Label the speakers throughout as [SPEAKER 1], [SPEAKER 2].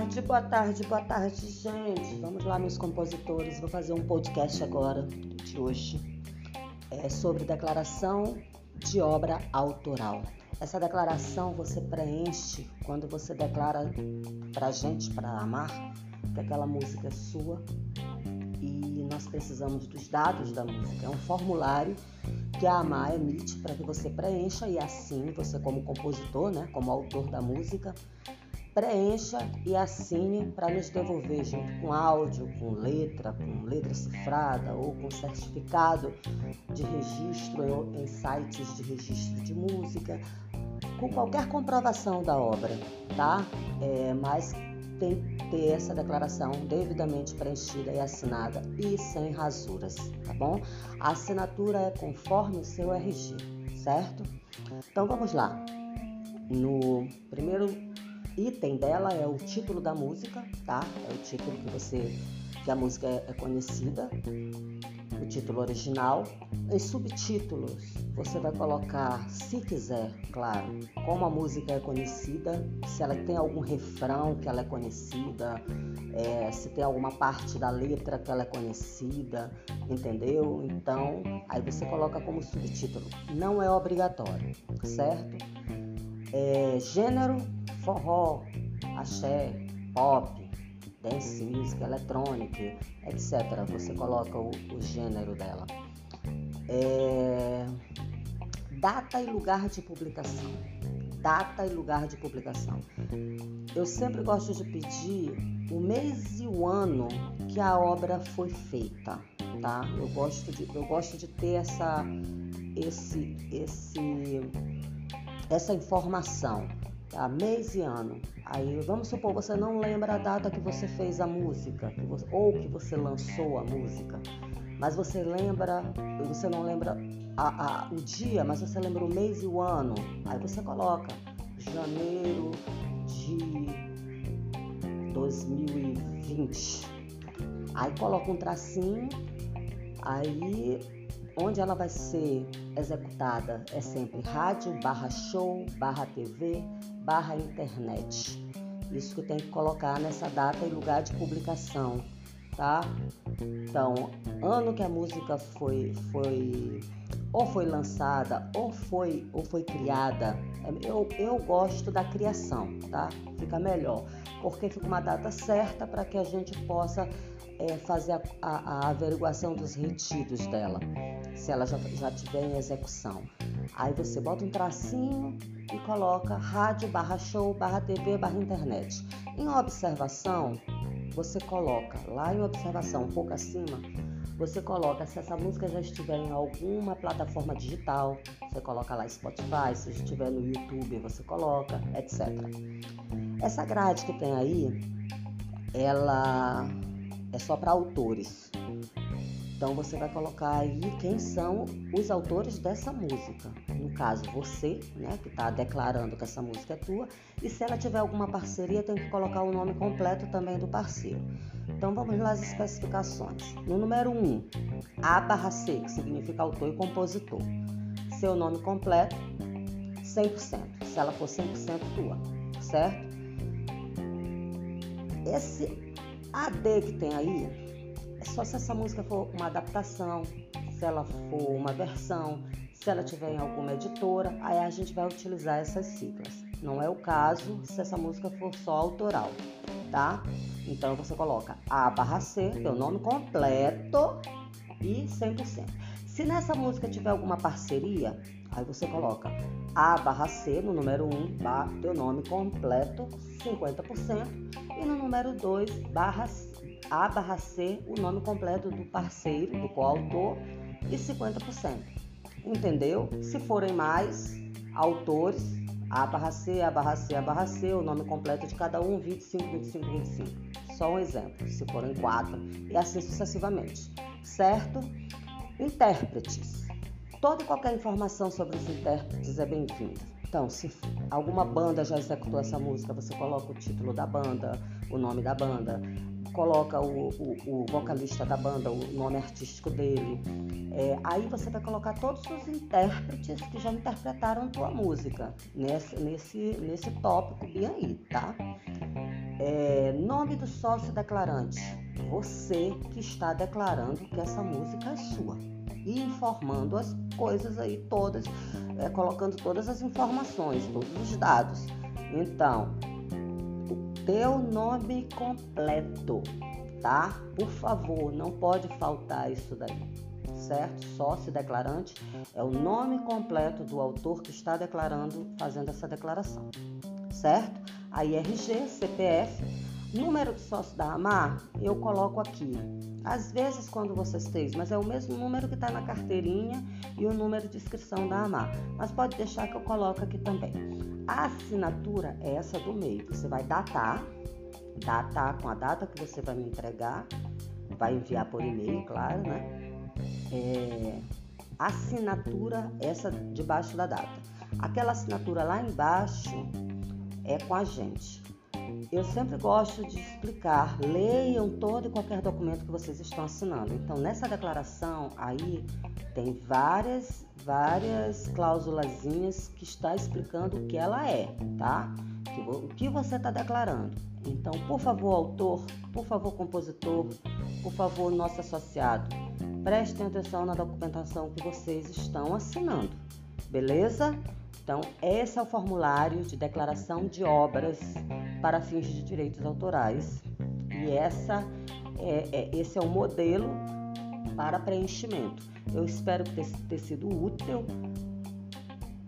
[SPEAKER 1] tarde, boa tarde, boa tarde, gente. Vamos lá, meus compositores. Vou fazer um podcast agora de hoje é sobre declaração de obra autoral. Essa declaração você preenche quando você declara pra gente, para amar, que aquela música é sua e nós precisamos dos dados da música. É um formulário que a AMAR emite para que você preencha e assim você como compositor, né, como autor da música, preencha e assine para nos devolver junto com áudio, com letra, com letra cifrada ou com certificado de registro em sites de registro de música, com qualquer comprovação da obra, tá? É, mas tem que ter essa declaração devidamente preenchida e assinada e sem rasuras, tá bom? A assinatura é conforme o seu RG, certo? Então vamos lá. No primeiro item dela é o título da música, tá? É o título que você que a música é conhecida, o título original. Em subtítulos, você vai colocar, se quiser, claro, como a música é conhecida, se ela tem algum refrão que ela é conhecida, é, se tem alguma parte da letra que ela é conhecida, entendeu? Então, aí você coloca como subtítulo. Não é obrigatório, certo? É, gênero forró, axé, pop, dance music, eletrônica, etc. Você coloca o, o gênero dela. É... Data e lugar de publicação. Data e lugar de publicação. Eu sempre gosto de pedir o mês e o ano que a obra foi feita, tá? Eu gosto de, eu gosto de ter essa, esse, esse, essa informação tá? mês e ano. Aí vamos supor você não lembra a data que você fez a música, que você, ou que você lançou a música, mas você lembra, você não lembra a, a, o dia, mas você lembra o mês e o ano. Aí você coloca janeiro de 2020. Aí coloca um tracinho, aí onde ela vai ser executada é sempre rádio, barra show, barra TV, barra internet. Isso que tem que colocar nessa data e lugar de publicação, tá? Então, ano que a música foi, foi ou foi lançada ou foi, ou foi criada. Eu, eu gosto da criação, tá? Fica melhor, porque fica uma data certa para que a gente possa é, fazer a, a, a, averiguação dos retidos dela, se ela já, já tiver em execução. Aí você bota um tracinho e coloca rádio barra show barra TV barra internet. Em observação, você coloca lá em observação, um pouco acima, você coloca se essa música já estiver em alguma plataforma digital, você coloca lá Spotify, se estiver no YouTube, você coloca, etc. Essa grade que tem aí, ela é só para autores. Então você vai colocar aí quem são os autores dessa música. No caso, você, né, que está declarando que essa música é tua. E se ela tiver alguma parceria, tem que colocar o nome completo também do parceiro. Então vamos lá as especificações. No número 1, A barra C, que significa autor e compositor. Seu nome completo, 100%. Se ela for 100% tua, certo? Esse AD que tem aí é só se essa música for uma adaptação, se ela for uma versão, se ela tiver em alguma editora, aí a gente vai utilizar essas siglas. Não é o caso se essa música for só autoral, tá? Então você coloca A barra C, teu nome completo e 100%. Se nessa música tiver alguma parceria, aí você coloca A barra C no número 1, teu nome completo, 50%, e no número 2, barra a barra C, o nome completo do parceiro, do coautor, e 50%. Entendeu? Se forem mais autores, A barra C, A barra C, A barra C, o nome completo de cada um, 25, 25, 25. Só um exemplo, se forem quatro, e assim sucessivamente. Certo? Intérpretes. Toda e qualquer informação sobre os intérpretes é bem-vinda. Então, se alguma banda já executou essa música, você coloca o título da banda, o nome da banda, coloca o, o, o, vocalista da banda, o nome artístico dele. É, aí você vai colocar todos os intérpretes que já interpretaram tua música nesse, nesse, nesse tópico bem aí, tá? É, nome do sócio declarante. Você que está declarando que essa música é sua. E informando as coisas aí todas, é, colocando todas as informações, todos os dados. Então, teu nome completo, tá? Por favor, não pode faltar isso daí certo? Sócio declarante é o nome completo do autor que está declarando, fazendo essa declaração, certo? Aí RG, CPF, número de sócio da AMAR, eu coloco aqui. Às vezes quando vocês têm, mas é o mesmo número que está na carteirinha e o número de inscrição da AMAR. Mas pode deixar que eu coloco aqui também. A assinatura é essa do meio. Você vai datar, datar com a data que você vai me entregar, vai enviar por e-mail, claro, né? é, assinatura essa debaixo da data. Aquela assinatura lá embaixo é com a gente. Eu sempre gosto de explicar, leiam todo e qualquer documento que vocês estão assinando. Então, nessa declaração aí tem várias, várias cláusulazinhas que está explicando o que ela é, tá? O que você está declarando. Então, por favor, autor, por favor, compositor, por favor, nosso associado, prestem atenção na documentação que vocês estão assinando, beleza? Então, esse é o formulário de declaração de obras para fins de direitos autorais e essa é, é esse é o modelo para preenchimento. Eu espero ter, ter sido útil,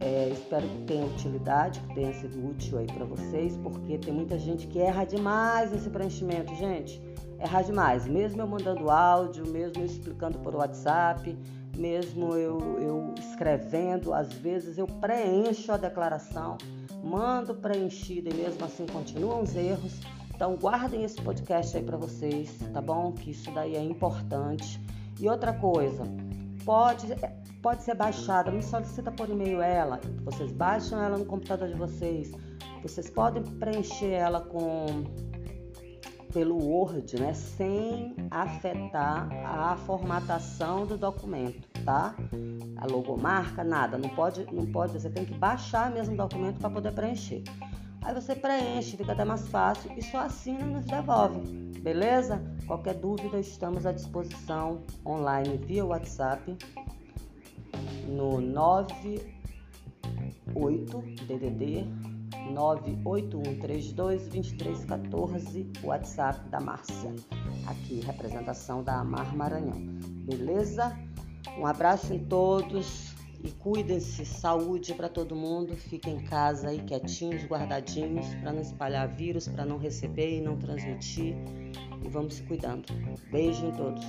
[SPEAKER 1] é, espero que tenha utilidade, que tenha sido útil aí para vocês, porque tem muita gente que erra demais nesse preenchimento, gente errar demais. Mesmo eu mandando áudio, mesmo eu explicando por WhatsApp, mesmo eu, eu escrevendo, às vezes eu preencho a declaração, mando preenchida e mesmo assim continuam os erros. Então guardem esse podcast aí para vocês, tá bom? Que isso daí é importante. E outra coisa, pode, pode ser baixada, me solicita por e-mail ela, vocês baixam ela no computador de vocês, vocês podem preencher ela com pelo Word, né, sem afetar a formatação do documento, tá? A logomarca, nada, não pode, não pode, você tem que baixar mesmo o documento para poder preencher. Aí você preenche, fica até mais fácil e só assina e nos devolve, beleza? Qualquer dúvida, estamos à disposição online via WhatsApp no 98 DDD 981322314, WhatsApp da Márcia. Aqui, representação da Amar Maranhão. Beleza? Um abraço em todos e cuidem-se, saúde para todo mundo. Fiquem em casa aí quietinhos, guardadinhos, para não espalhar vírus, para não receber e não transmitir. E vamos se cuidando. Beijo em todos.